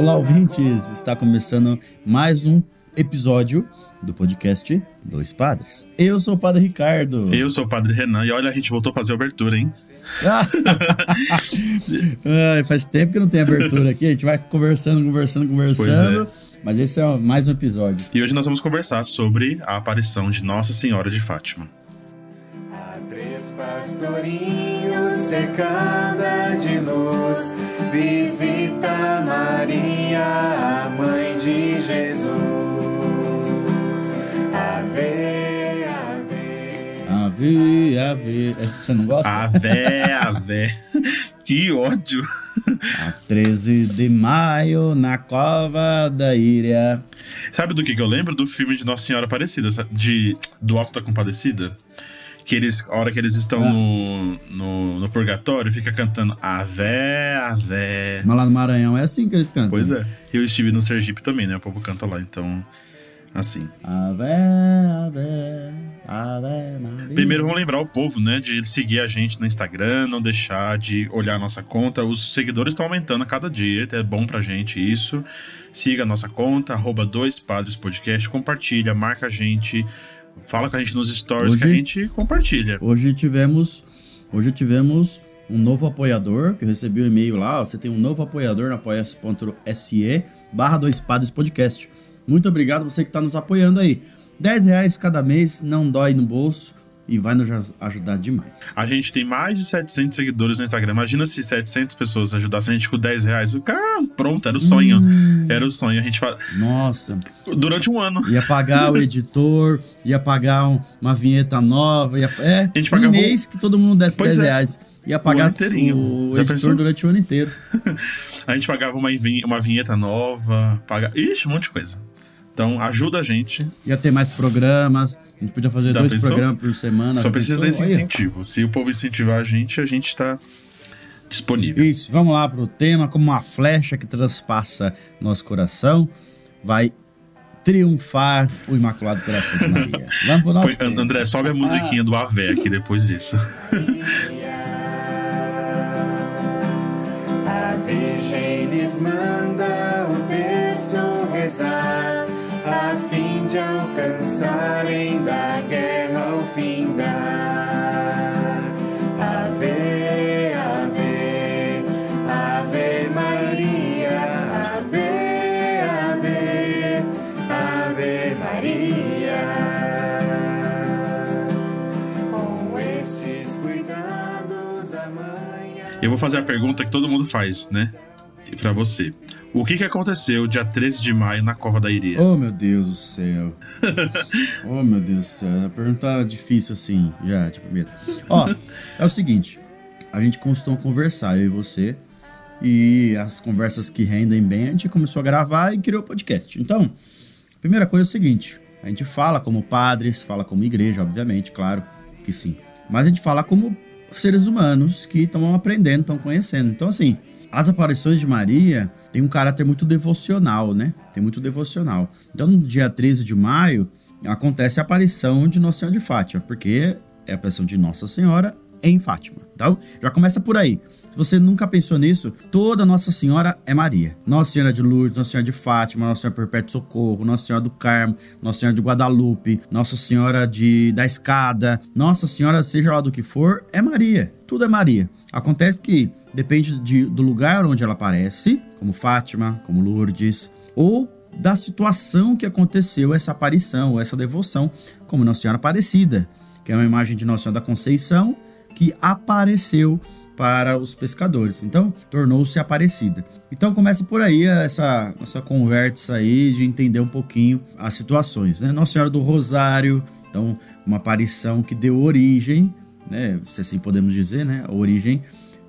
Olá, ouvintes! Está começando mais um episódio do podcast Dois Padres. Eu sou o Padre Ricardo. Eu sou o Padre Renan e olha, a gente voltou a fazer a abertura, hein? Ai, faz tempo que não tem abertura aqui, a gente vai conversando, conversando, conversando. Mas esse é mais um episódio. E hoje nós vamos conversar sobre a aparição de Nossa Senhora de Fátima. Há três pastorinhos cercada de luz, visita Maria, a mãe de Jesus. Ave, ave. Ave, ave. Essa você não gosta? Ave, ave. que ódio. A 13 de maio, na cova da Íria. Sabe do que, que eu lembro? Do filme de Nossa Senhora Aparecida, de, do Alto da Compadecida. Que eles, a hora que eles estão Ah. no, no, no purgatório, fica cantando Ave, Ave. Mas lá no Maranhão é assim que eles cantam. Pois é. Eu estive no Sergipe também, né? O povo canta lá, então. Assim. Ave, ave, ave Maria. Primeiro vamos lembrar o povo, né, de seguir a gente no Instagram, não deixar de olhar a nossa conta. Os seguidores estão aumentando a cada dia, é bom pra gente isso. Siga a nossa conta, arroba dois padres podcast, compartilha, marca a gente, fala com a gente nos stories que a Hoje- gente compartilha. Hoje tivemos, hoje tivemos um novo apoiador, que eu recebi um e-mail lá, você tem um novo apoiador no apoia.se barra dois padres podcast. Muito obrigado você que está nos apoiando aí. 10 reais cada mês, não dói no bolso e vai nos aj- ajudar demais. A gente tem mais de 700 seguidores no Instagram. Imagina se 700 pessoas ajudassem a gente com 10 reais. O cara, pronto, era o sonho. Hum. Era o sonho. A gente fala. Nossa, Durante um ano. ia pagar o editor, ia pagar um- uma vinheta nova, ia, é, A gente um pagava um- mês que todo mundo desse Pois 10 é. reais. Ia pagar o Já editor pensou? durante o ano inteiro. A gente pagava uma vinheta nova, paga... Ixi, um monte de coisa. Então, ajuda a gente. Ia ter mais programas. A gente podia fazer Já dois pensou? programas por semana. Só precisa pensou? desse incentivo. Se o povo incentivar a gente, a gente tá disponível. Isso, vamos lá pro tema. Como uma flecha que transpassa nosso coração, vai triunfar o Imaculado Coração de Maria. Vamos pro nosso Foi- tema. André, sobe a musiquinha do Avé aqui depois disso. Eu vou fazer a pergunta que todo mundo faz, né? E Pra você. O que que aconteceu dia 13 de maio na Cova da Iria? Oh, meu Deus do céu. oh, meu Deus do céu. A pergunta difícil assim, já, de primeira. Ó, é o seguinte. A gente costuma conversar, eu e você. E as conversas que rendem bem, a gente começou a gravar e criou o podcast. Então, a primeira coisa é o seguinte. A gente fala como padres, fala como igreja, obviamente, claro que sim. Mas a gente fala como seres humanos que estão aprendendo, estão conhecendo. Então, assim, as aparições de Maria têm um caráter muito devocional, né? Tem muito devocional. Então, no dia 13 de maio, acontece a aparição de Nossa Senhora de Fátima, porque é a aparição de Nossa Senhora em Fátima. Então, já começa por aí. Se você nunca pensou nisso, toda Nossa Senhora é Maria. Nossa Senhora de Lourdes, Nossa Senhora de Fátima, Nossa Senhora Perpétuo Socorro, Nossa Senhora do Carmo, Nossa Senhora de Guadalupe, Nossa Senhora de da Escada, Nossa Senhora, seja lá do que for, é Maria. Tudo é Maria. Acontece que depende de- do lugar onde ela aparece, como Fátima, como Lourdes, ou da situação que aconteceu essa aparição, ou essa devoção, como Nossa Senhora Aparecida, que é uma imagem de Nossa Senhora da Conceição que apareceu para os pescadores. Então, tornou-se aparecida. Então, começa por aí essa nossa conversa aí de entender um pouquinho as situações, né? Nossa Senhora do Rosário, então, uma aparição que deu origem, né? Se assim podemos dizer, né? A origem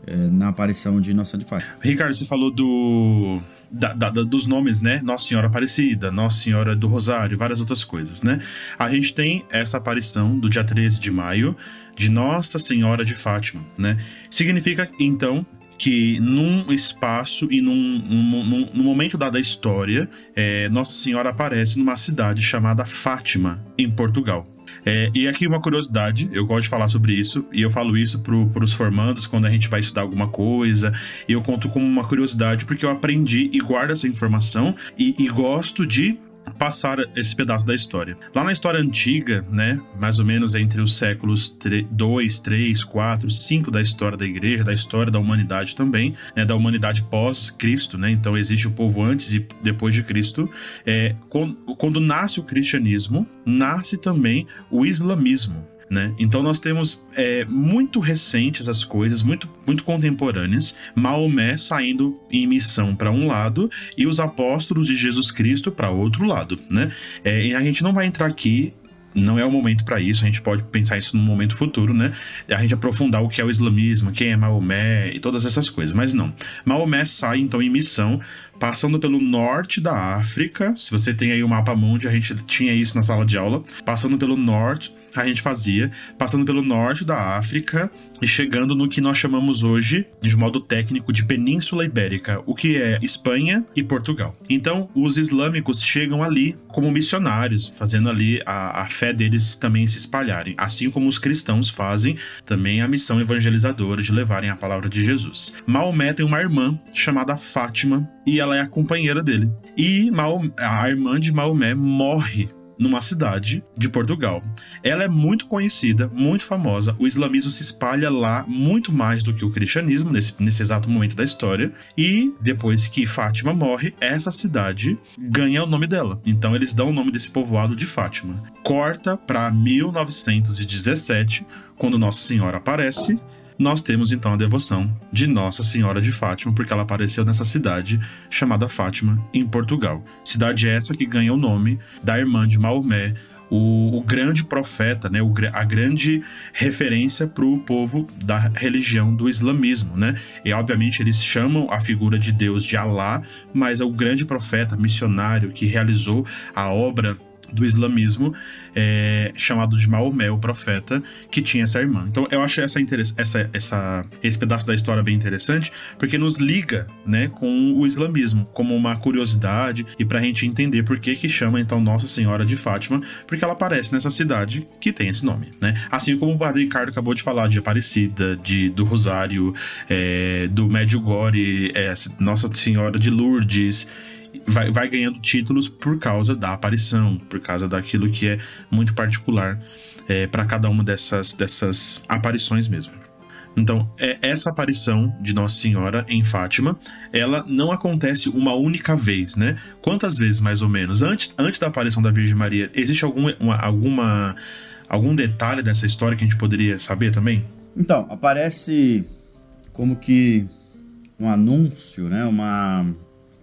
eh, na aparição de Nossa Senhora de Fátima. Ricardo, você falou do da, da, dos nomes, né? Nossa Senhora Aparecida, Nossa Senhora do Rosário, várias outras coisas, né? A gente tem essa aparição do dia 13 de maio de Nossa Senhora de Fátima, né? Significa, então, que num espaço e num, num, num, num momento dado da história, é, Nossa Senhora aparece numa cidade chamada Fátima, em Portugal. É, e aqui uma curiosidade, eu gosto de falar sobre isso, e eu falo isso para os formandos quando a gente vai estudar alguma coisa, e eu conto como uma curiosidade porque eu aprendi e guardo essa informação e, e gosto de passar esse pedaço da história. Lá na história antiga, né, mais ou menos entre os séculos 2, 3, 4, 5 da história da igreja, da história da humanidade também, né, da humanidade pós-Cristo, né, então existe o povo antes e depois de Cristo. É, quando, quando nasce o cristianismo, nasce também o islamismo. Né? Então nós temos é, muito recentes as coisas, muito, muito contemporâneas. Maomé saindo em missão para um lado e os apóstolos de Jesus Cristo para outro lado, né? É, e a gente não vai entrar aqui não é o momento para isso, a gente pode pensar isso no momento futuro, né? A gente aprofundar o que é o islamismo, quem é Maomé e todas essas coisas, mas não. Maomé sai então em missão, passando pelo norte da África. Se você tem aí o mapa mundi, a gente tinha isso na sala de aula, passando pelo norte a gente fazia, passando pelo norte da África e chegando no que nós chamamos hoje, de modo técnico, de Península Ibérica, o que é Espanha e Portugal. Então, os islâmicos chegam ali como missionários, fazendo ali a, a fé deles também se espalharem, assim como os cristãos fazem também a missão evangelizadora de levarem a palavra de Jesus. Maomé tem uma irmã chamada Fátima e ela é a companheira dele. E a irmã de Maomé morre numa cidade de Portugal. Ela é muito conhecida, muito famosa. O islamismo se espalha lá muito mais do que o cristianismo nesse, nesse exato momento da história. E depois que Fátima morre, essa cidade ganha o nome dela. Então eles dão o nome desse povoado de Fátima. Corta para 1917, quando Nossa Senhora aparece nós temos então a devoção de Nossa Senhora de Fátima, porque ela apareceu nessa cidade chamada Fátima, em Portugal. Cidade essa que ganha o nome da irmã de Maomé, o, o, grande profeta, né, o, a grande referência para o povo da religião do islamismo, né? E obviamente eles chamam a figura de Deus de Alá, mas é o grande profeta missionário que realizou a obra do islamismo, é, chamado de Maomé, o profeta, que tinha essa irmã. Então eu acho essa, essa, essa, esse pedaço da história bem interessante, porque nos liga né, com o islamismo, como uma curiosidade e para a gente entender por que, que chama então Nossa Senhora de Fátima, porque ela aparece nessa cidade que tem esse nome. Né? Assim como o Padre Ricardo acabou de falar de Aparecida, de, do Rosário, é, do Medjugorje, é, Nossa Senhora de Lourdes vai, vai ganhando títulos por causa da aparição, por causa daquilo que é muito particular é, para cada uma dessas, dessas aparições mesmo. Então, é, essa aparição de Nossa Senhora em Fátima, ela não acontece uma única vez, né? Quantas vezes, mais ou menos? Antes, antes da aparição da Virgem Maria, existe algum, uma, alguma, algum detalhe dessa história que a gente poderia saber também? Então, aparece como que um anúncio, né? Uma,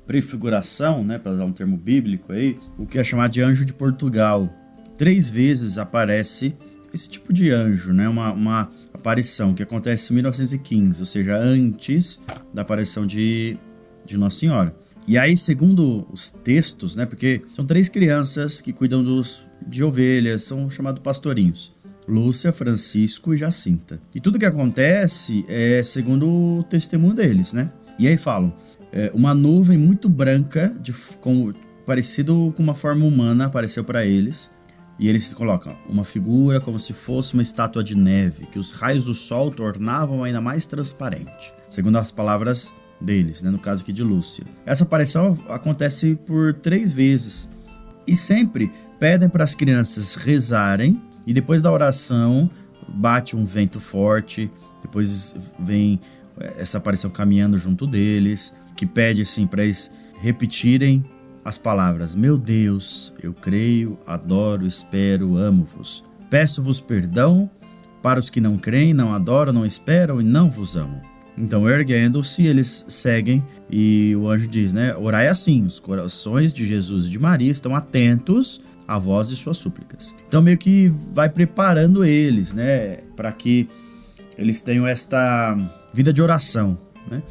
prefiguração, né, para usar um termo bíblico aí, o que é chamado de anjo de Portugal. Três vezes aparece esse tipo de anjo, né, uma, uma aparição que acontece em 1915, ou seja, antes da aparição de, de Nossa Senhora. E aí, segundo os textos, né, porque são três crianças que cuidam dos, de ovelhas, são chamados pastorinhos. Lúcia, Francisco e Jacinta. E tudo que acontece é segundo o testemunho deles, né? E aí falam: é, uma nuvem muito branca, de, com, parecido com uma forma humana, apareceu para eles. E eles colocam uma figura como se fosse uma estátua de neve, que os raios do sol tornavam ainda mais transparente. Segundo as palavras deles, né, no caso aqui de Lúcia. Essa aparição acontece por três vezes. E sempre pedem para as crianças rezarem, e depois da oração bate um vento forte, depois vem essa aparição caminhando junto deles que pede assim para eles repetirem as palavras: Meu Deus, eu creio, adoro, espero, amo-vos. Peço-vos perdão para os que não creem, não adoram, não esperam e não vos amam. Então, erguendo-se, eles seguem e o anjo diz, né? Orai assim: os corações de Jesus e de Maria estão atentos à voz de suas súplicas. Então, meio que vai preparando eles, né? Para que eles tenham esta vida de oração, né?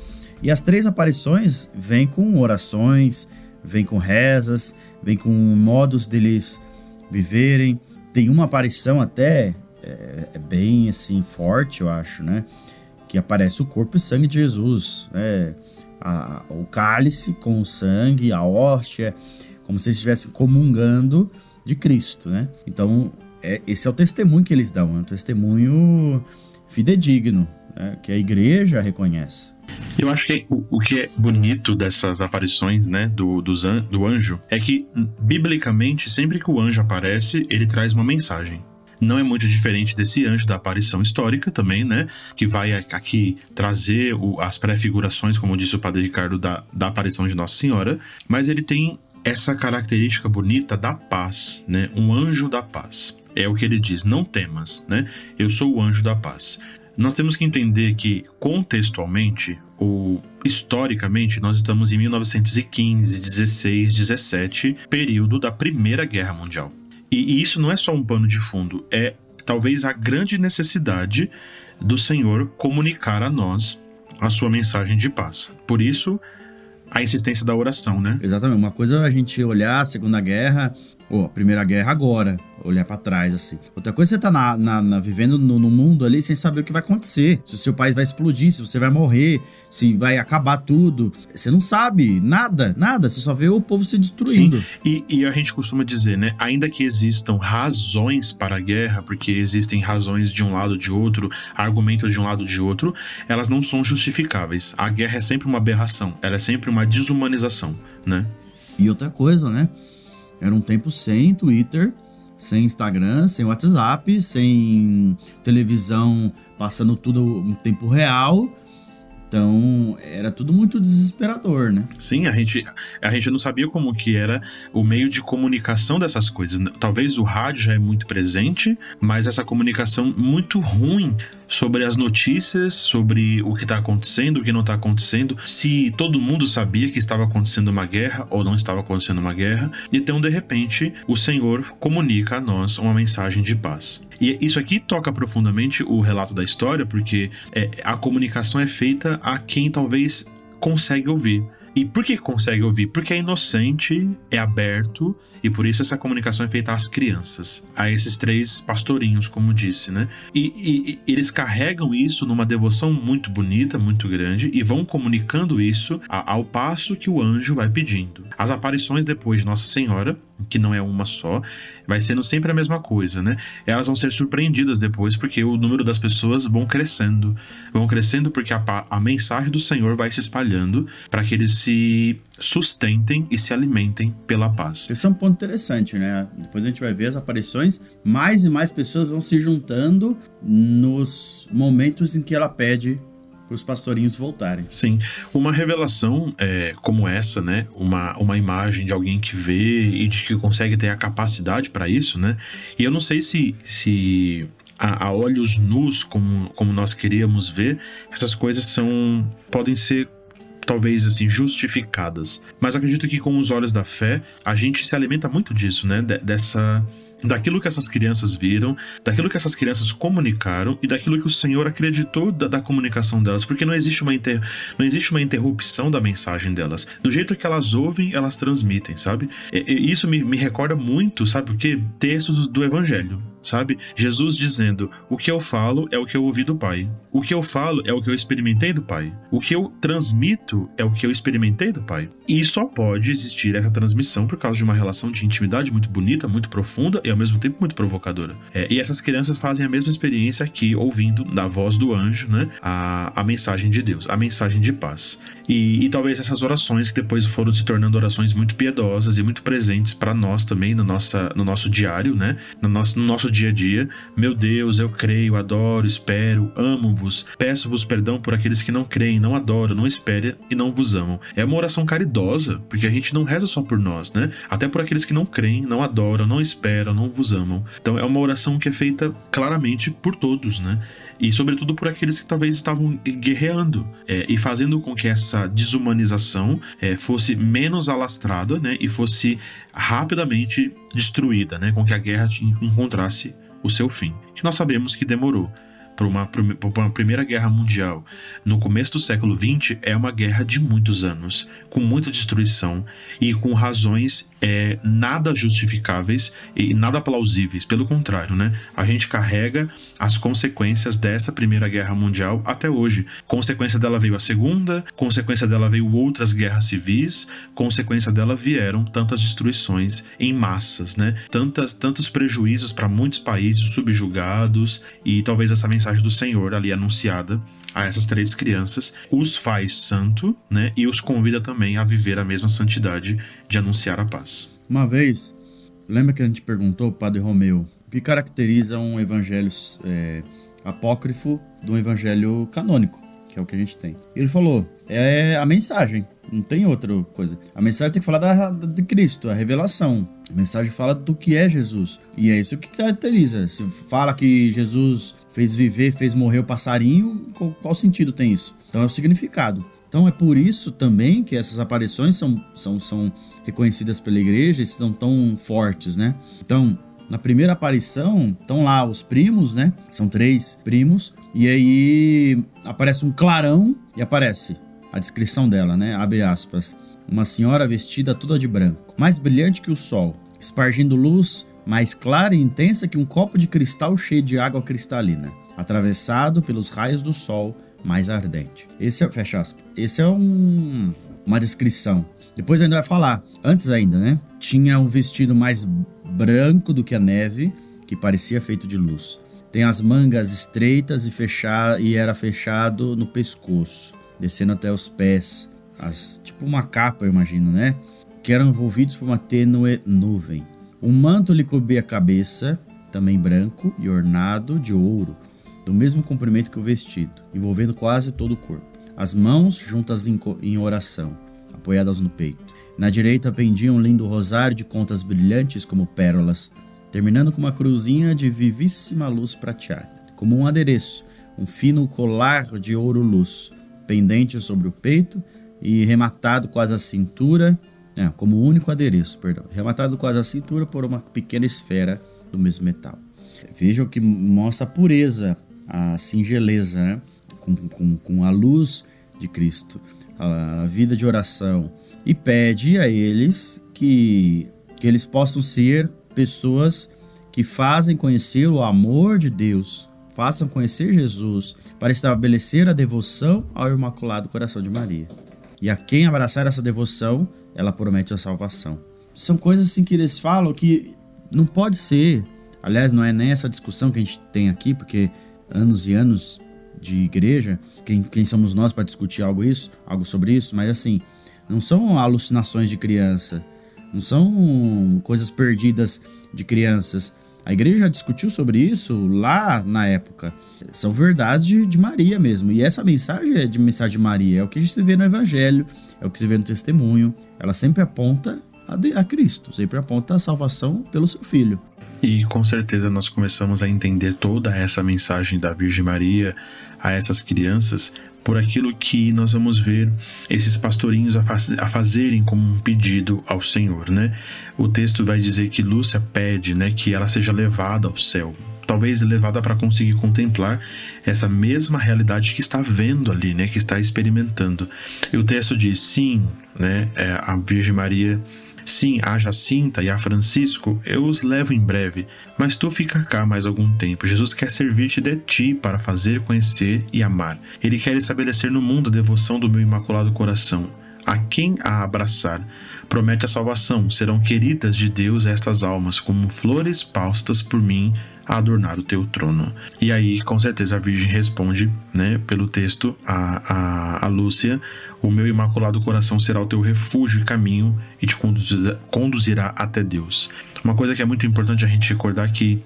E as três aparições vêm com orações, vêm com rezas, vêm com modos deles viverem. Tem uma aparição até é, é bem assim forte, eu acho, né? Que aparece o corpo e sangue de Jesus, né? A, o cálice com o sangue, a hóstia, como se eles estivessem comungando de Cristo, né? Então, é, esse é o testemunho que eles dão, é um testemunho fidedigno, né? que a igreja reconhece. Eu acho que o, o, que é bonito dessas aparições, né, do, do, do anjo, é que, biblicamente, sempre que o anjo aparece, ele traz uma mensagem não é muito diferente desse anjo da aparição histórica também, né? Que vai aqui trazer o, as prefigurações, como disse o padre Ricardo, da, da aparição de Nossa Senhora, mas ele tem essa característica bonita da paz, né? Um anjo da paz. É o que ele diz, não temas, né? Eu sou o anjo da paz. Nós temos que entender que, contextualmente, ou historicamente, nós estamos em 1915, 16, 17, período da Primeira Guerra Mundial. E, e isso não é só um pano de fundo, é talvez a grande necessidade do Senhor comunicar a nós a sua mensagem de paz. Por isso, a insistência da oração, né? Exatamente. Uma coisa é a gente olhar a Segunda Guerra, a Primeira Guerra agora, olhar para trás, assim. Outra coisa é você tá na, na, na vivendo no, no, mundo ali sem saber o que vai acontecer. Se o seu país vai explodir, se você vai morrer, se vai acabar tudo. Você não sabe nada, nada. Você só vê o povo se destruindo. E, e, a gente costuma dizer, né? Ainda que existam razões para a guerra, porque existem razões de um lado de outro, argumentos de um lado de outro, elas não são justificáveis. A guerra é sempre uma aberração, ela é sempre uma desumanização, né? E outra coisa, né? Era um tempo sem Twitter, sem Instagram, sem WhatsApp, sem televisão passando tudo em tempo real. Então, era tudo muito desesperador, né? Sim, a gente, a gente não sabia como que era o meio de comunicação dessas coisas. Talvez o rádio já é muito presente, mas essa comunicação muito ruim sobre as notícias, sobre o que está acontecendo, o que não está acontecendo, se todo mundo sabia que estava acontecendo uma guerra ou não estava acontecendo uma guerra. Então, de repente, o Senhor comunica a nós uma mensagem de paz. E isso aqui toca profundamente o relato da história, porque é, a comunicação é feita a quem talvez consegue ouvir. E por que consegue ouvir? Porque é inocente, é aberto e por isso essa comunicação é feita às crianças, a esses três pastorinhos, como disse, né? E, e, eles carregam isso numa devoção muito bonita, muito grande e vão comunicando isso ao passo que o anjo vai pedindo. As aparições depois de Nossa Senhora, que não é uma só, vai sendo sempre a mesma coisa, né? Elas vão ser surpreendidas depois porque o número das pessoas vão crescendo, vão crescendo porque a, a mensagem do Senhor vai se espalhando para que eles se sustentem e se alimentem pela paz. Esse é um ponto interessante, né? Depois a gente vai ver as aparições, mais e mais pessoas vão se juntando nos momentos em que ela pede para os pastorinhos voltarem. Sim, uma revelação é, como essa, né? Uma, uma imagem de alguém que vê e de que consegue ter a capacidade para isso, né? E eu não sei se, se a, a, olhos nus, como, como nós queríamos ver, essas coisas são podem ser talvez assim justificadas. Mas acredito que com os olhos da fé a gente se alimenta muito disso, né? De, dessa daquilo que essas crianças viram, daquilo que essas crianças comunicaram e daquilo que o Senhor acreditou da, da comunicação delas, porque não existe, uma inter, não existe uma interrupção da mensagem delas. Do jeito que elas ouvem, elas transmitem, sabe? E, e isso me, me recorda muito, sabe o que? Textos do Evangelho sabe? Jesus dizendo: O que eu falo é o que eu ouvi do Pai. O que eu falo é o que eu experimentei do Pai. O que eu transmito é o que eu experimentei do Pai. E só pode existir essa transmissão por causa de uma relação de intimidade muito bonita, muito profunda e ao mesmo tempo muito provocadora. É, e essas crianças fazem a mesma experiência aqui, ouvindo da voz do anjo, né? A, a mensagem de Deus, a mensagem de paz. E, e, talvez essas orações que depois foram se tornando orações muito piedosas e muito presentes para nós também no, nossa, no nosso diário, né? No nosso, no nosso dia a dia. Meu Deus, eu creio, adoro, espero, amo-vos, peço-vos perdão por aqueles que não creem, não adoram, não esperam e não vos amam. É uma oração caridosa, porque a gente não reza só por nós, né? Até por aqueles que não creem, não adoram, não esperam, não vos amam. Então é uma oração que é feita claramente por todos, né? E sobretudo por aqueles que talvez estavam guerreando é, e fazendo com que essa desumanização é, fosse menos alastrada né, e fosse rapidamente destruída, né, com que a guerra encontrasse o seu fim, que nós sabemos que demorou. Para uma, pra uma Primeira Guerra Mundial no começo do século XX é uma guerra de muitos anos, com muita destruição e com razões é, nada justificáveis e nada plausíveis. Pelo contrário, né? A gente carrega as consequências dessa Primeira Guerra Mundial até hoje. Consequência dela veio a Segunda, consequência dela veio outras guerras civis, consequência dela vieram tantas destruições em massas, né? Tantas, tantos prejuízos para muitos países subjugados e talvez essa mensagem do Senhor ali anunciada a essas três crianças, os faz santo, né? E os convida também a viver a mesma santidade de anunciar a paz. Uma vez, lembra que a gente perguntou, Padre Romeu, o que caracteriza um evangelho é, apócrifo de um evangelho canônico, que é o que a gente tem? Ele falou, é a mensagem, não tem outra coisa. A mensagem tem que falar da, de Cristo, a revelação. A mensagem fala do que é Jesus. E é isso que caracteriza. Se fala que Jesus fez viver, fez morrer o passarinho, qual, qual sentido tem isso? Então é o significado. Então é por isso também que essas aparições são, são, são reconhecidas pela igreja e estão tão fortes, né? Então, na primeira aparição, estão lá os primos, né? São três primos. E aí aparece um clarão e aparece a descrição dela, né? Abre aspas. Uma senhora vestida toda de branco, mais brilhante que o sol, espargindo luz mais clara e intensa que um copo de cristal cheio de água cristalina, atravessado pelos raios do sol mais ardente. Esse é, fecha aspas. Esse é um, uma descrição. Depois ainda vai falar, antes ainda, né? Tinha um vestido mais branco do que a neve, que parecia feito de luz. Tem as mangas estreitas e, fechar, e era fechado no pescoço descendo até os pés, as, tipo uma capa, eu imagino, né? Que eram envolvidos por uma tênue nuvem. Um manto lhe cobria a cabeça, também branco e ornado de ouro, do mesmo comprimento que o vestido, envolvendo quase todo o corpo. As mãos juntas em, oração, apoiadas no peito. Na direita pendia um lindo rosário de contas brilhantes como pérolas, terminando com uma cruzinha de vivíssima luz prateada, como um adereço, um fino colar de ouro luz, pendente sobre o peito e rematado quase a cintura, é, como único adereço, perdão, rematado quase a cintura por uma pequena esfera do mesmo metal. Vejam que mostra a pureza, a singeleza, né? com, com, com a luz de Cristo, a vida de oração, e pede a eles que, que eles possam ser pessoas que fazem conhecer o amor de Deus façam conhecer Jesus para estabelecer a devoção ao Imaculado Coração de Maria. E a quem abraçar essa devoção, ela promete a salvação. São coisas assim que eles falam que não pode ser. Aliás, não é nem essa discussão que a gente tem aqui, porque anos e anos de igreja, quem, quem somos nós para discutir algo isso, algo sobre isso, mas assim, não são alucinações de criança, não são coisas perdidas de crianças, a igreja já discutiu sobre isso lá na época. São verdades de, de, Maria mesmo. E essa mensagem é de mensagem de Maria. É o que a gente vê no Evangelho, é o que se vê no testemunho. Ela sempre aponta a, de, a Cristo, sempre aponta a salvação pelo seu filho. E com certeza nós começamos a entender toda essa mensagem da Virgem Maria a essas crianças por aquilo que nós vamos ver esses pastorinhos a, faz, a, fazerem como um pedido ao Senhor, né? O texto vai dizer que Lúcia pede, né, que ela seja levada ao céu, talvez levada para conseguir contemplar essa mesma realidade que está vendo ali, né, que está experimentando. E o texto diz: sim, né, é, a Virgem Maria Sim, a Jacinta e a Francisco eu os levo em breve, mas tu fica cá mais algum tempo. Jesus quer servir-te de ti para fazer conhecer e amar. Ele quer estabelecer no mundo a devoção do meu imaculado coração. A quem a abraçar, promete a salvação. Serão queridas de Deus estas almas, como flores paustas por mim a adornar o teu trono. E aí, com certeza, a Virgem responde, né, pelo texto, a, a, a Lúcia: O meu imaculado coração será o teu refúgio e caminho e te conduzirá, conduzirá até Deus. Uma coisa que é muito importante a gente recordar que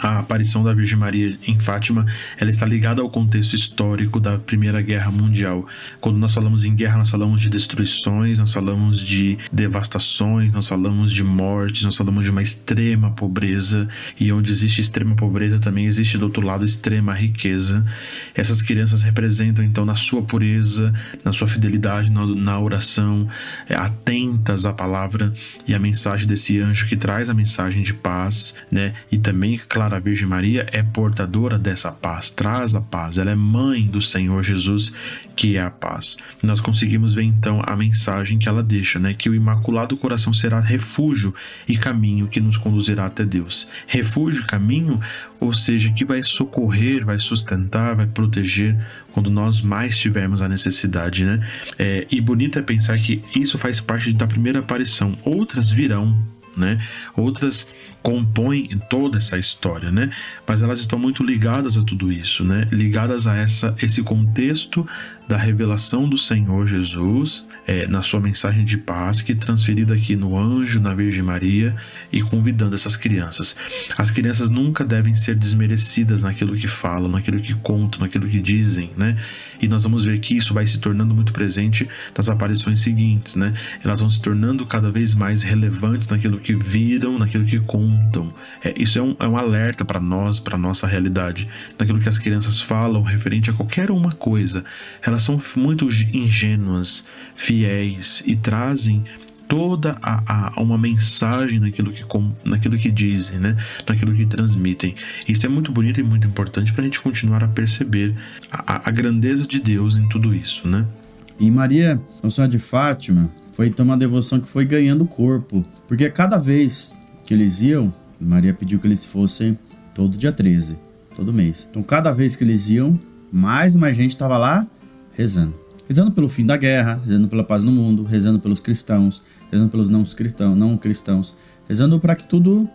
a aparição da Virgem Maria em Fátima, ela está ligada ao contexto histórico da Primeira Guerra Mundial. Quando nós falamos em guerra, nós falamos de destruições, nós falamos de devastações, nós falamos de mortes, nós falamos de uma extrema pobreza, e onde existe extrema pobreza também existe do outro lado extrema riqueza. Essas crianças representam então na sua pureza, na sua fidelidade na, oração, é, atentas à palavra e à mensagem desse anjo que traz a mensagem de paz, né? E também, claro, a Virgem Maria, é portadora dessa paz, traz a paz. Ela é mãe do Senhor Jesus, que é a paz. Nós conseguimos ver então a mensagem que ela deixa, né? Que o Imaculado Coração será refúgio e caminho que nos conduzirá até Deus. Refúgio e caminho, ou seja, que vai socorrer, vai sustentar, vai proteger quando nós mais tivermos a necessidade, né? É, e bonito é pensar que isso faz parte da primeira aparição. Outras virão, né? Outras compõem toda essa história, né? Mas elas estão muito ligadas a tudo isso, né? Ligadas a essa esse contexto da revelação do Senhor Jesus é, na sua mensagem de paz, que é transferida aqui no anjo, na Virgem Maria e convidando essas crianças. As crianças nunca devem ser desmerecidas naquilo que falam, naquilo que contam, naquilo que dizem, né? E nós vamos ver que isso vai se tornando muito presente nas aparições seguintes, né? Elas vão se tornando cada vez mais relevantes naquilo que viram, naquilo que contam. É, isso é um, é um alerta para nós, para nossa realidade, naquilo que as crianças falam referente a qualquer uma coisa. Elas são muito ingênuas, fiéis e trazem toda a, a, uma mensagem naquilo que, naquilo que dizem, né? naquilo que transmitem. Isso é muito bonito e muito importante para a gente continuar a perceber a, a, grandeza de Deus em tudo isso. Né? E Maria, Nossa Senhora de Fátima, foi então uma devoção que foi ganhando corpo, porque cada vez que eles iam, Maria pediu que eles fossem todo dia 13, todo mês. Então cada vez que eles iam, mais e mais gente estava lá rezando. Rezando pelo fim da guerra, rezando pela paz no mundo, rezando pelos cristãos, rezando pelos não cristãos, não cristãos, rezando para que tudo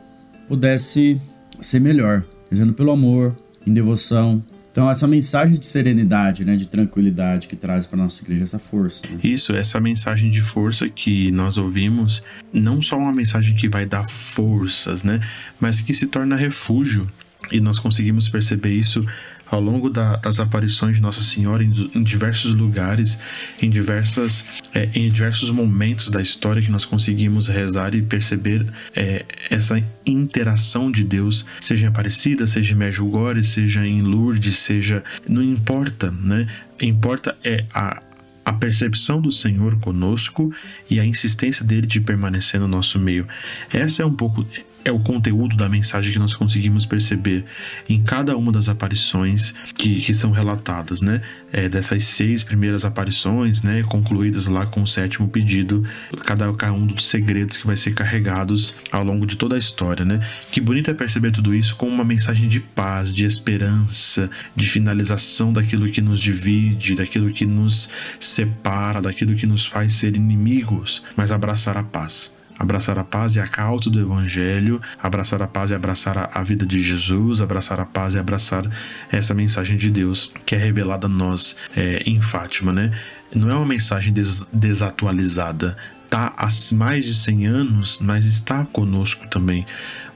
pudesse ser melhor, rezando pelo amor, em devoção. Então essa mensagem de serenidade, né, de tranquilidade que traz para nossa igreja essa força. Né? Isso, essa mensagem de força que nós ouvimos, não só uma mensagem que vai dar forças, né, mas que se torna refúgio. E nós conseguimos perceber isso ao longo da, das aparições de Nossa Senhora em, em diversos lugares, em, diversas, é, em diversos momentos da história que nós conseguimos rezar e perceber é, essa interação de Deus, seja em Aparecida, seja em Medjugorje, seja em Lourdes, seja. Não importa, né? Importa é a, a percepção do Senhor conosco e a insistência dele de permanecer no nosso meio. Essa é um pouco é o conteúdo da mensagem que nós conseguimos perceber em cada uma das aparições que, que são relatadas, né? É, dessas seis primeiras aparições, né? Concluídas lá com o sétimo pedido, cada, um dos segredos que vai ser carregados ao longo de toda a história, né? Que bonito é perceber tudo isso como uma mensagem de paz, de esperança, de finalização daquilo que nos divide, daquilo que nos separa, daquilo que nos faz ser inimigos, mas abraçar a paz abraçar a paz e a causa do Evangelho, abraçar a paz e abraçar a, vida de Jesus, abraçar a paz e abraçar essa mensagem de Deus que é revelada a nós é, em Fátima, né? Não é uma mensagem des, desatualizada, está há mais de 100 anos, mas está conosco também.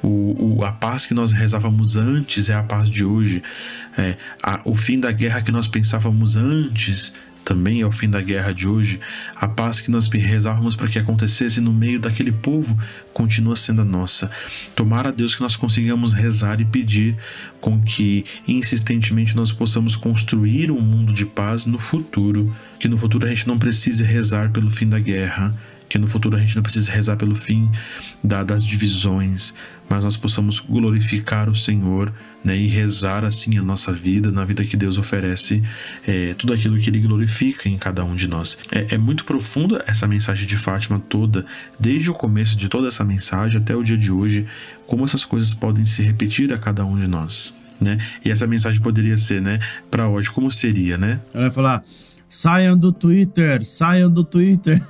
O, o, a paz que nós rezávamos antes é a paz de hoje. É, a, o fim da guerra que nós pensávamos antes também é o fim da guerra de hoje, a paz que nós rezávamos para que acontecesse no meio daquele povo continua sendo a nossa. Tomara a Deus que nós consigamos rezar e pedir com que insistentemente nós possamos construir um mundo de paz no futuro, que no futuro a gente não precise rezar pelo fim da guerra, que no futuro a gente não precise rezar pelo fim da, das divisões, mas nós possamos glorificar o Senhor né, e rezar assim a nossa vida, na vida que Deus oferece, é, tudo aquilo que Ele glorifica em cada um de nós. É, é muito profunda essa mensagem de Fátima toda, desde o começo de toda essa mensagem até o dia de hoje, como essas coisas podem se repetir a cada um de nós. Né? E essa mensagem poderia ser, né, para hoje, como seria, né? Ela vai falar: Saiam do Twitter, saiam do Twitter.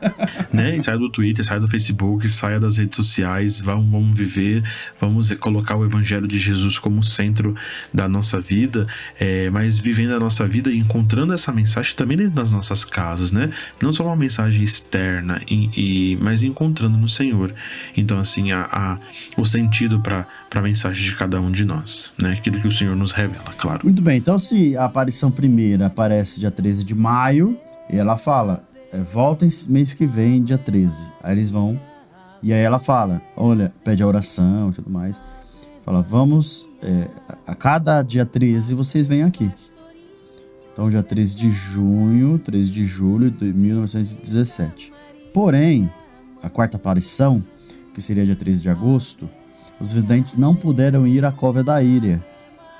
né? Saia do Twitter, saia do Facebook, saia das redes sociais, vamos, vamos viver, vamos colocar o Evangelho de Jesus como centro da nossa vida, é, mas vivendo a nossa vida e encontrando essa mensagem também dentro das nossas casas, né? Não só uma mensagem externa, e, e mas encontrando no Senhor. Então, assim, a, a o sentido para a mensagem de cada um de nós, né? Aquilo que o Senhor nos revela, claro. Muito bem, então se a aparição primeira aparece dia 13 de maio, e ela fala: é, voltem mês que vem, dia 13. Aí eles vão, e aí ela fala: olha, pede a oração e tudo mais. Fala: vamos, é, a cada dia 13 vocês vêm aqui. Então, dia 13 de junho, 13 de julho de 1917. Porém, a quarta aparição, que seria dia 13 de agosto, os videntes não puderam ir à cova da Íria,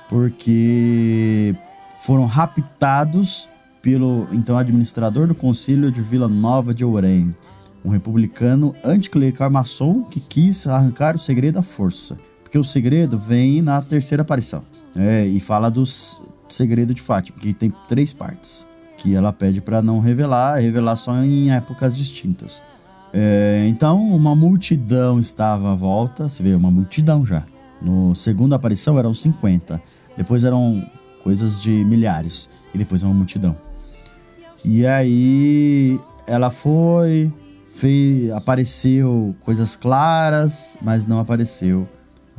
porque foram raptados pelo então administrador do concílio de Vila Nova de Ourém, um republicano anticlerical maçom que quis arrancar o segredo à força. Porque o segredo vem na terceira aparição. É, e fala do segredo de Fátima, que tem três partes. Que ela pede para não revelar, revelar só em épocas distintas. É, então, uma multidão estava à volta. Você vê, uma multidão já. No segunda aparição eram 50. Depois eram coisas de milhares. E depois uma multidão. E aí ela foi, fez, apareceu coisas claras, mas não apareceu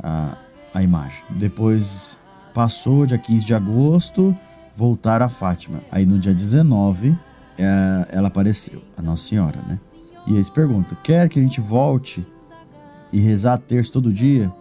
a, a imagem. Depois passou, dia 15 de agosto, voltaram a Fátima. Aí no dia 19, é, ela apareceu, a Nossa Senhora, né? E eles perguntam: quer que a gente volte e rezar terço todo dia?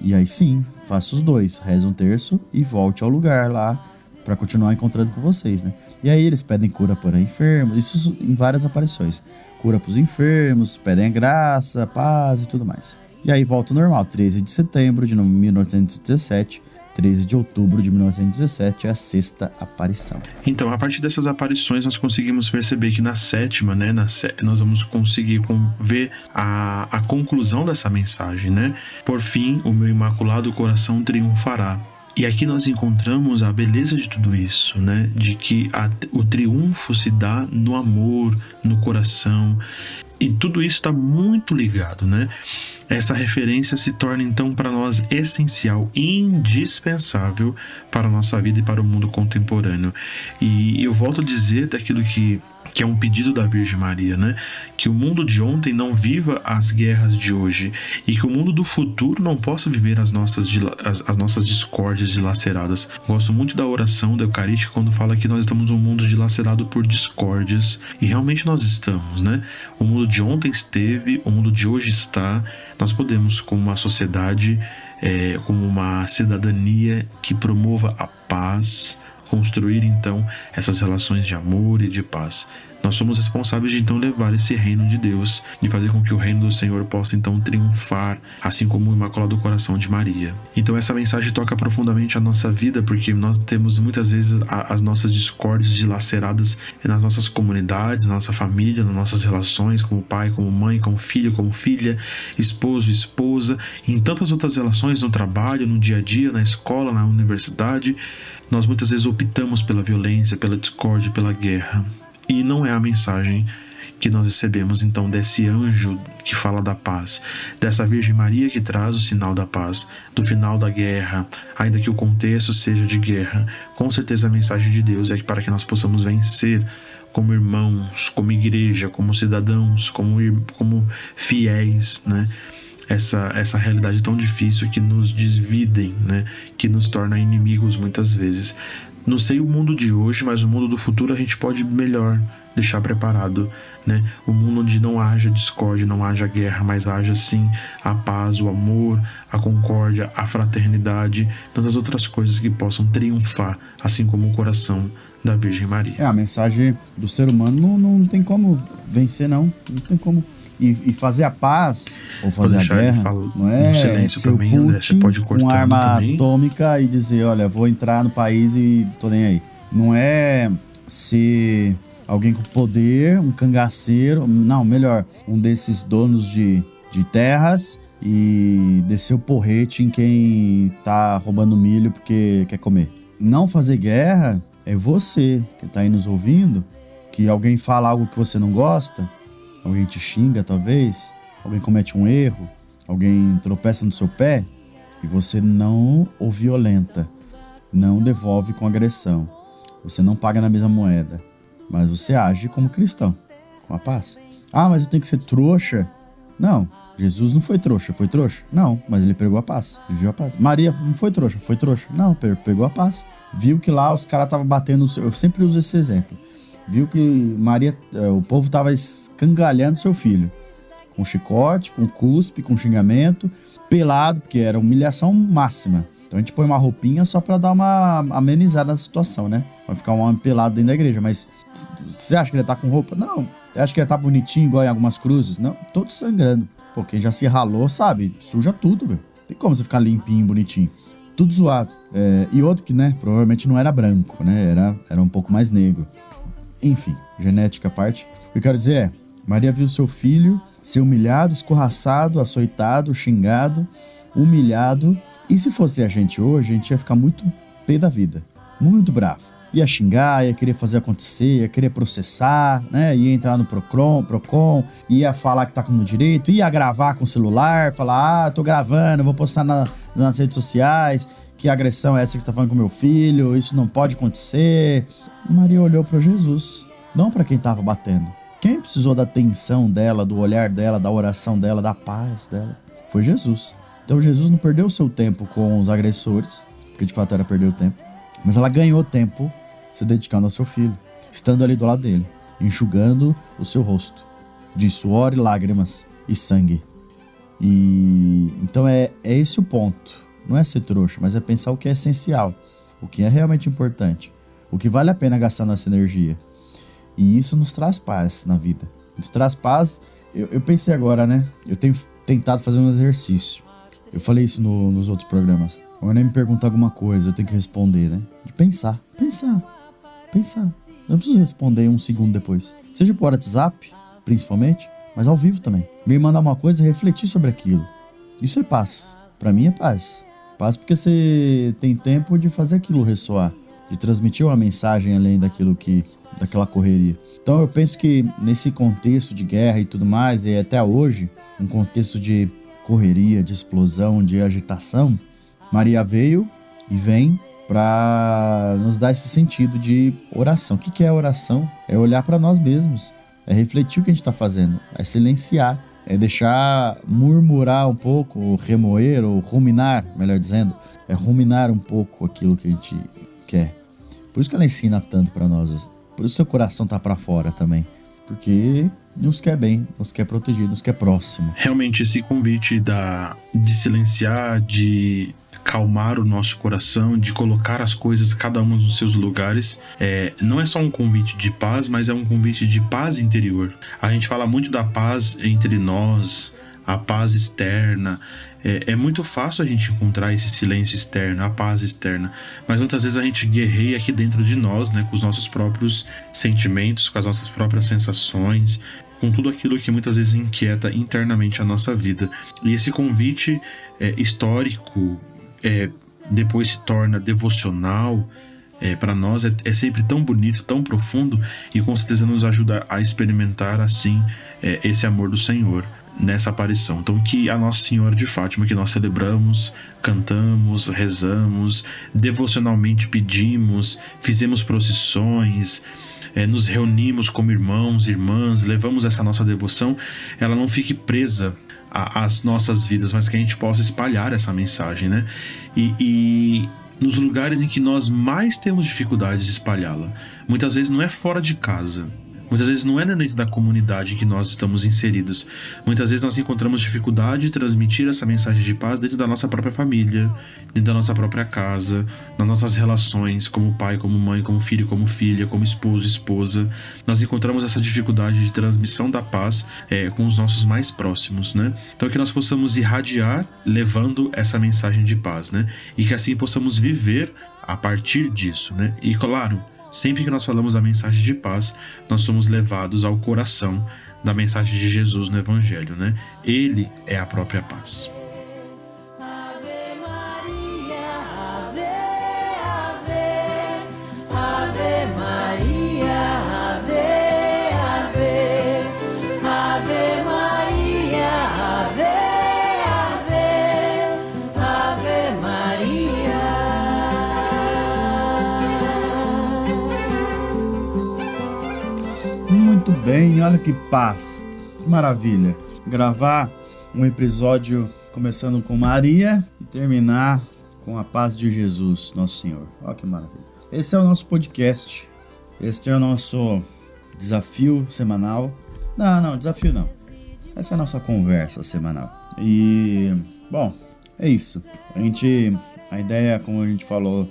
E aí sim, faça os dois, reza um terço e volte ao lugar lá para continuar encontrando com vocês, né? E aí eles pedem cura para enfermos, isso em várias aparições. Cura para os enfermos, pedem a graça, paz e tudo mais. E aí volta ao normal, 13 de setembro de 1917, 13 de outubro de 1917 é a sexta aparição. Então, a partir dessas aparições, nós conseguimos perceber que na sétima, né, na nós vamos conseguir ver a, a conclusão dessa mensagem, né? Por fim, o meu imaculado coração triunfará. E aqui nós encontramos a beleza de tudo isso, né? De que a, o triunfo se dá no amor, no coração. E tudo isso está muito ligado, né? Essa referência se torna então para nós essencial, indispensável para a nossa vida e para o mundo contemporâneo. E eu volto a dizer daquilo que que é um pedido da Virgem Maria, né? Que o mundo de ontem não viva as guerras de hoje e que o mundo do futuro não possa viver as nossas, as, as nossas discórdias dilaceradas. Gosto muito da oração da Eucarística quando fala que nós estamos num mundo dilacerado por discórdias e realmente nós estamos, né? O mundo de ontem esteve, o mundo de hoje está. Nós podemos, como uma sociedade, é, como uma cidadania que promova a paz, construir então essas relações de amor e de paz. Nós somos responsáveis de então levar esse reino de Deus e fazer com que o reino do Senhor possa então triunfar, assim como o Imaculado Coração de Maria. Então essa mensagem toca profundamente a nossa vida, porque nós temos muitas vezes as nossas discórdias dilaceradas nas nossas comunidades, na nossa família, nas nossas relações como pai, como mãe, como filho, como filha, esposo, esposa, em tantas outras relações no trabalho, no dia a dia, na escola, na universidade. Nós muitas vezes optamos pela violência, pela discórdia, pela guerra. E não é a mensagem que nós recebemos então desse anjo que fala da paz, dessa Virgem Maria que traz o sinal da paz, do final da guerra, ainda que o contexto seja de guerra. Com certeza a mensagem de Deus é para que nós possamos vencer como irmãos, como igreja, como cidadãos, como, como fiéis, né? Essa, essa realidade tão difícil que nos desvidem, né? Que nos torna inimigos muitas vezes. Não sei o mundo de hoje, mas o mundo do futuro a gente pode melhor deixar preparado, né? O mundo onde não haja discórdia, não haja guerra, mas haja sim a paz, o amor, a concórdia, a fraternidade, tantas outras coisas que possam triunfar, assim como o coração da Virgem Maria. É, a mensagem do ser humano não, não tem como vencer, não. Não tem como e, e, fazer a paz ou fazer a guerra não é silêncio ser também, Putin André, você pode cortar com arma também. atômica e dizer, olha, vou entrar no país e tô nem aí. Não é ser alguém com poder, um cangaceiro, não, melhor, um desses donos de, de terras e descer o porrete em quem tá roubando milho porque quer comer. Não fazer guerra é você que tá aí nos ouvindo, que alguém fala algo que você não gosta, alguém te xinga talvez, alguém comete um erro, alguém tropeça no seu pé e você não o violenta, não devolve com agressão, você não paga na mesma moeda, mas você age como cristão, com a paz. Ah, mas eu tenho que ser trouxa? Não, Jesus não foi trouxa, foi trouxa? Não, mas ele pegou a paz, viveu a paz. Maria não foi trouxa, foi trouxa? Não, pegou a paz. Viu que lá os caras estavam batendo, eu sempre uso esse exemplo viu que Maria, eh, o povo estava escangalhando seu filho. Com chicote, com cuspe, com xingamento, pelado, porque era humilhação máxima. Então a gente põe uma roupinha só para dar uma amenizada na situação, né? Vai ficar um homem pelado dentro da igreja, mas você acha que ele tá com roupa? Não. Acha que ele tá bonitinho, igual em algumas cruzes? Não, todo sangrando. Pô, quem já se ralou, sabe? Suja tudo, meu. Tem como você ficar limpinho, bonitinho. Tudo zoado. É, e outro que, né, provavelmente não era branco, né? Era, era um pouco mais negro. Enfim, genética à parte. O que eu quero dizer é: Maria viu seu filho ser humilhado, escorraçado, açoitado, xingado, humilhado. E se fosse a gente hoje, a gente ia ficar muito pé da vida. Muito bravo. Ia xingar, ia querer fazer acontecer, ia querer processar, né? Ia entrar no Procon, Procon, ia falar que tá com direito, ia gravar com o celular, falar, ah, tô gravando, vou postar na, nas redes sociais, que agressão é essa que você tá falando com meu filho, isso não pode acontecer. Maria olhou para Jesus, não para quem tava batendo. Quem precisou da atenção dela, do olhar dela, da oração dela, da paz dela? Foi Jesus. Então Jesus não perdeu seu tempo com os agressores, porque de fato era perder o tempo, mas ela ganhou tempo se dedicando ao seu filho, estando ali do lado dele, enxugando o seu rosto de suor e lágrimas e sangue. E então é, é esse o ponto. Não é ser trouxa, mas é pensar o que é essencial, o que é realmente importante, o que vale a pena gastar nossa energia. E isso nos traz paz na vida. Nos traz paz. Eu, eu pensei agora, né? Eu tenho tentado fazer um exercício. Eu falei isso no, nos outros programas. Quando alguém me pergunta alguma coisa, eu tenho que responder, né? De pensar. Pensar pensar. Eu não preciso responder um segundo depois. Seja por WhatsApp, principalmente, mas ao vivo também. Me mandar uma coisa refletir sobre aquilo. Isso é paz. Para mim é paz. Paz porque você tem tempo de fazer aquilo ressoar, de transmitir uma mensagem além daquilo que daquela correria. Então eu penso que nesse contexto de guerra e tudo mais, e até hoje, um contexto de correria, de explosão, de agitação, Maria veio e vem para nos dar esse sentido de oração. O que, é oração? É olhar para nós mesmos, é refletir o que a gente está fazendo, é silenciar, é deixar murmurar um pouco, ou remoer, ou ruminar, melhor dizendo, é ruminar um pouco aquilo que a gente quer. Por isso que ela ensina tanto para nós. Por isso seu coração tá para fora também, porque nos quer bem, nos quer protegido, nos quer próximo. Realmente esse convite da de silenciar, de calmar o nosso coração, de colocar as coisas cada uma nos seus lugares. É, não é só um convite de paz, mas é um convite de paz interior. A gente fala muito da paz entre nós, a paz externa. É, é, muito fácil a gente encontrar esse silêncio externo, a paz externa, mas muitas vezes a gente guerreia aqui dentro de nós, né, com os nossos próprios sentimentos, com as nossas próprias sensações, com tudo aquilo que muitas vezes inquieta internamente a nossa vida. E esse convite é, histórico é, depois se torna devocional, é, para nós é, é, sempre tão bonito, tão profundo e com certeza nos ajuda a experimentar assim é, esse amor do Senhor nessa aparição. Então, que a Nossa Senhora de Fátima, que nós celebramos, cantamos, rezamos, devocionalmente pedimos, fizemos procissões, é, nos reunimos como irmãos, irmãs, levamos essa nossa devoção, ela não fique presa as nossas vidas, mas que a gente possa espalhar essa mensagem, né? E, e nos lugares em que nós mais temos dificuldades de espalhá-la. Muitas vezes não é fora de casa, Muitas vezes não é dentro da comunidade que nós estamos inseridos. Muitas vezes nós encontramos dificuldade de transmitir essa mensagem de paz dentro da nossa própria família, dentro da nossa própria casa, nas nossas relações como pai, como mãe, como filho, como filha, como esposo, esposa. Nós encontramos essa dificuldade de transmissão da paz é, com os nossos mais próximos, né? Então que nós possamos irradiar levando essa mensagem de paz, né? E que assim possamos viver a partir disso, né? E claro, Sempre que nós falamos da mensagem de paz, nós somos levados ao coração da mensagem de Jesus no Evangelho, né? Ele é a própria paz. Bem, olha que paz, que maravilha. Gravar um episódio começando com Maria e terminar com a paz de Jesus, nosso Senhor. Olha que maravilha. Esse é o nosso podcast. Este é o nosso desafio semanal. Não, não, desafio não. Essa é a nossa conversa semanal. E, bom, é isso. A gente, a ideia, como a gente falou,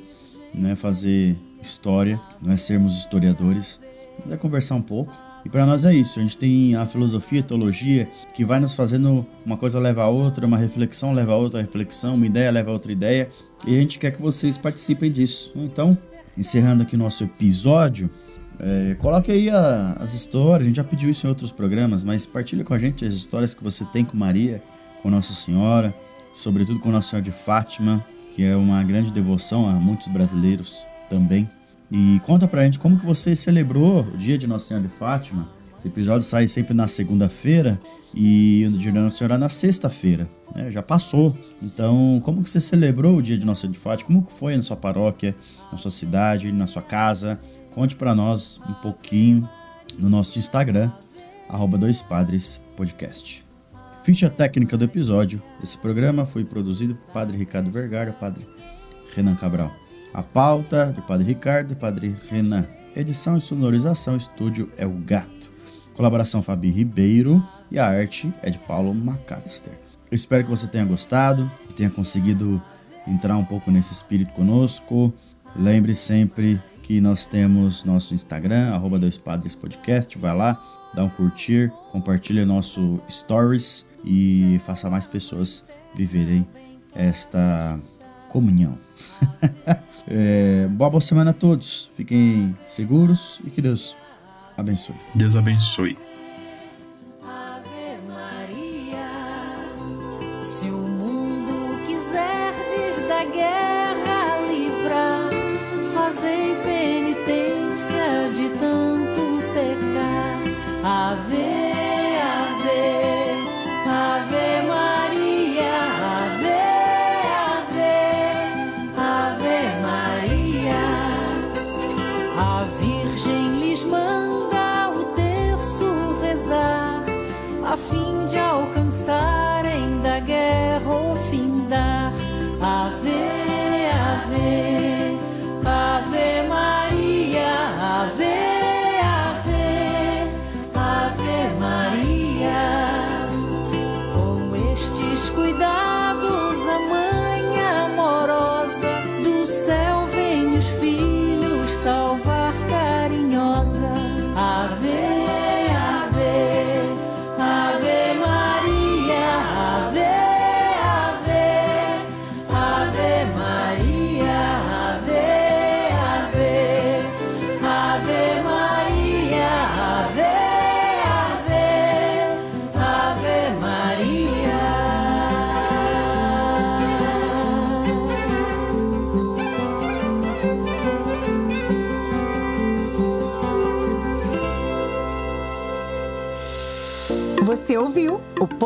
não é fazer história, não é sermos historiadores, mas é conversar um pouco E para nós é isso, a gente tem a filosofia, a teologia, que vai nos fazendo uma coisa leva a outra, uma reflexão leva a outra reflexão, uma ideia leva a outra ideia, e a gente quer que vocês participem disso. Então, encerrando aqui nosso episódio, é, coloque aí a, as histórias, a gente já pediu isso em outros programas, mas partilhe com a gente as histórias que você tem com Maria, com Nossa Senhora, sobretudo com Nossa Senhora de Fátima, que é uma grande devoção a muitos brasileiros também. E conta pra gente como que você celebrou o dia de Nossa Senhora de Fátima. Esse episódio sai sempre na segunda-feira e o dia de Nossa Senhora na sexta-feira. Né? Já passou. Então, como que você celebrou o dia de Nossa Senhora de Fátima? Como que foi na sua paróquia, na sua cidade, na sua casa? Conte para nós um pouquinho no nosso Instagram, arroba Dois Padres Podcast. Ficha técnica do episódio. Esse programa foi produzido por Padre Ricardo Vergara Padre Renan Cabral. A pauta de Padre Ricardo e Padre Renan. Edição e sonorização, estúdio é o Gato. Colaboração Fabi Ribeiro e a arte é de Paulo McAllister. Espero que você tenha gostado, que tenha conseguido entrar um pouco nesse espírito conosco. Lembre sempre que nós temos nosso Instagram, arroba Dois Padres Podcast. Vai lá, dá um curtir, compartilha nosso stories e faça mais pessoas viverem esta comunhão. é, boa, boa semana a todos. Fiquem seguros e que Deus abençoe. Deus abençoe.